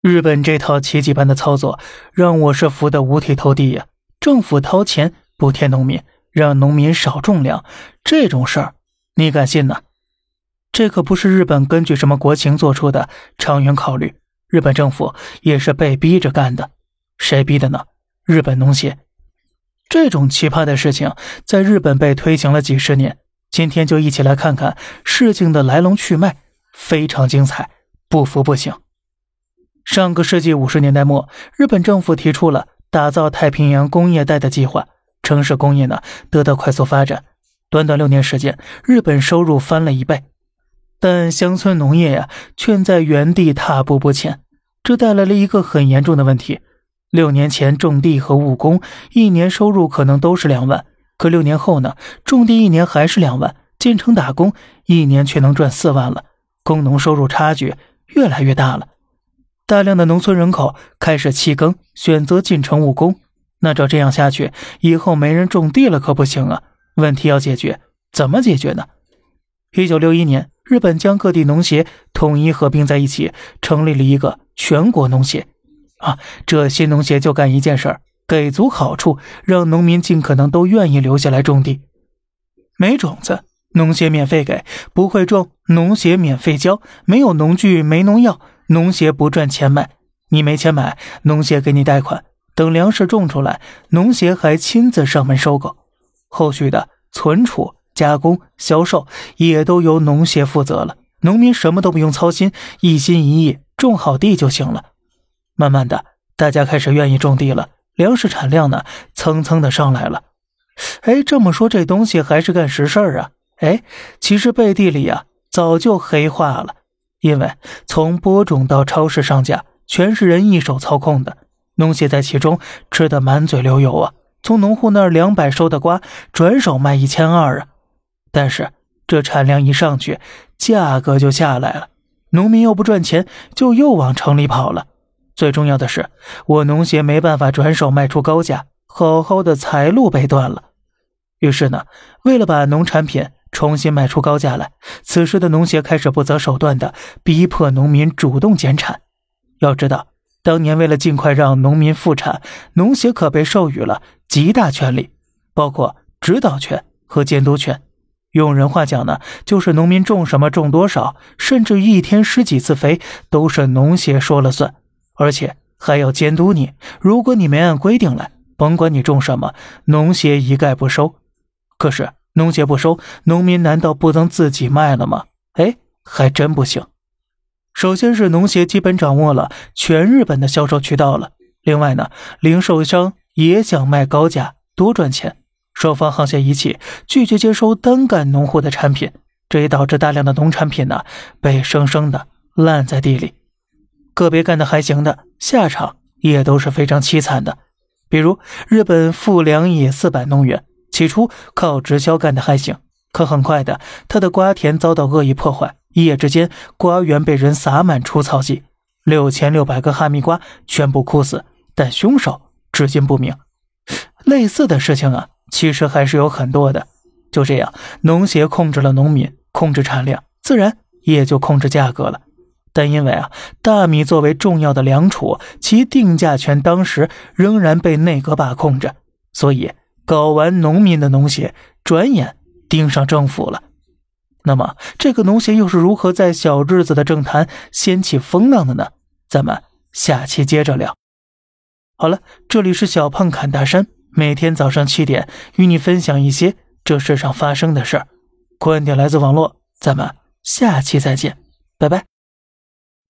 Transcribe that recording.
日本这套奇迹般的操作，让我是服得五体投地呀！政府掏钱补贴农民，让农民少种粮，这种事儿你敢信呢？这可不是日本根据什么国情做出的长远考虑，日本政府也是被逼着干的。谁逼的呢？日本农协。这种奇葩的事情在日本被推行了几十年，今天就一起来看看事情的来龙去脉，非常精彩，不服不行。上个世纪五十年代末，日本政府提出了打造太平洋工业带的计划，城市工业呢得到快速发展。短短六年时间，日本收入翻了一倍，但乡村农业呀却在原地踏步不前，这带来了一个很严重的问题。六年前种地和务工一年收入可能都是两万，可六年后呢，种地一年还是两万，进城打工一年却能赚四万了，工农收入差距越来越大了。大量的农村人口开始弃耕，选择进城务工。那照这样下去，以后没人种地了可不行啊！问题要解决，怎么解决呢？一九六一年，日本将各地农协统一合并在一起，成立了一个全国农协。啊，这新农协就干一件事儿：给足好处，让农民尽可能都愿意留下来种地。没种子，农协免费给；不会种，农协免费教；没有农具，没农药。农协不赚钱卖，你没钱买，农协给你贷款。等粮食种出来，农协还亲自上门收购，后续的存储、加工、销售也都由农协负责了。农民什么都不用操心，一心一意种好地就行了。慢慢的，大家开始愿意种地了，粮食产量呢蹭蹭的上来了。哎，这么说这东西还是干实事儿啊？哎，其实背地里呀早就黑化了。因为从播种到超市上架，全是人一手操控的，农协在其中吃得满嘴流油啊！从农户那儿两百收的瓜，转手卖一千二啊！但是这产量一上去，价格就下来了，农民又不赚钱，就又往城里跑了。最重要的是，我农协没办法转手卖出高价，好好的财路被断了。于是呢，为了把农产品。重新卖出高价来，此时的农协开始不择手段的逼迫农民主动减产。要知道，当年为了尽快让农民复产，农协可被授予了极大权力，包括指导权和监督权。用人话讲呢，就是农民种什么、种多少，甚至一天施几次肥，都是农协说了算，而且还要监督你。如果你没按规定来，甭管你种什么，农协一概不收。可是。农协不收，农民难道不能自己卖了吗？哎，还真不行。首先是农协基本掌握了全日本的销售渠道了，另外呢，零售商也想卖高价多赚钱，双方沆瀣一气，拒绝接收单干农户的产品，这也导致大量的农产品呢被生生的烂在地里。个别干的还行的，下场也都是非常凄惨的，比如日本富良野四百农园。起初靠直销干的还行，可很快的，他的瓜田遭到恶意破坏，一夜之间，瓜园被人撒满除草剂，六千六百个哈密瓜全部枯死，但凶手至今不明。类似的事情啊，其实还是有很多的。就这样，农协控制了农民，控制产量，自然也就控制价格了。但因为啊，大米作为重要的粮储，其定价权当时仍然被内阁把控着，所以。搞完农民的农协，转眼盯上政府了。那么，这个农协又是如何在小日子的政坛掀起风浪的呢？咱们下期接着聊。好了，这里是小胖侃大山，每天早上七点与你分享一些这世上发生的事儿。观点来自网络，咱们下期再见，拜拜。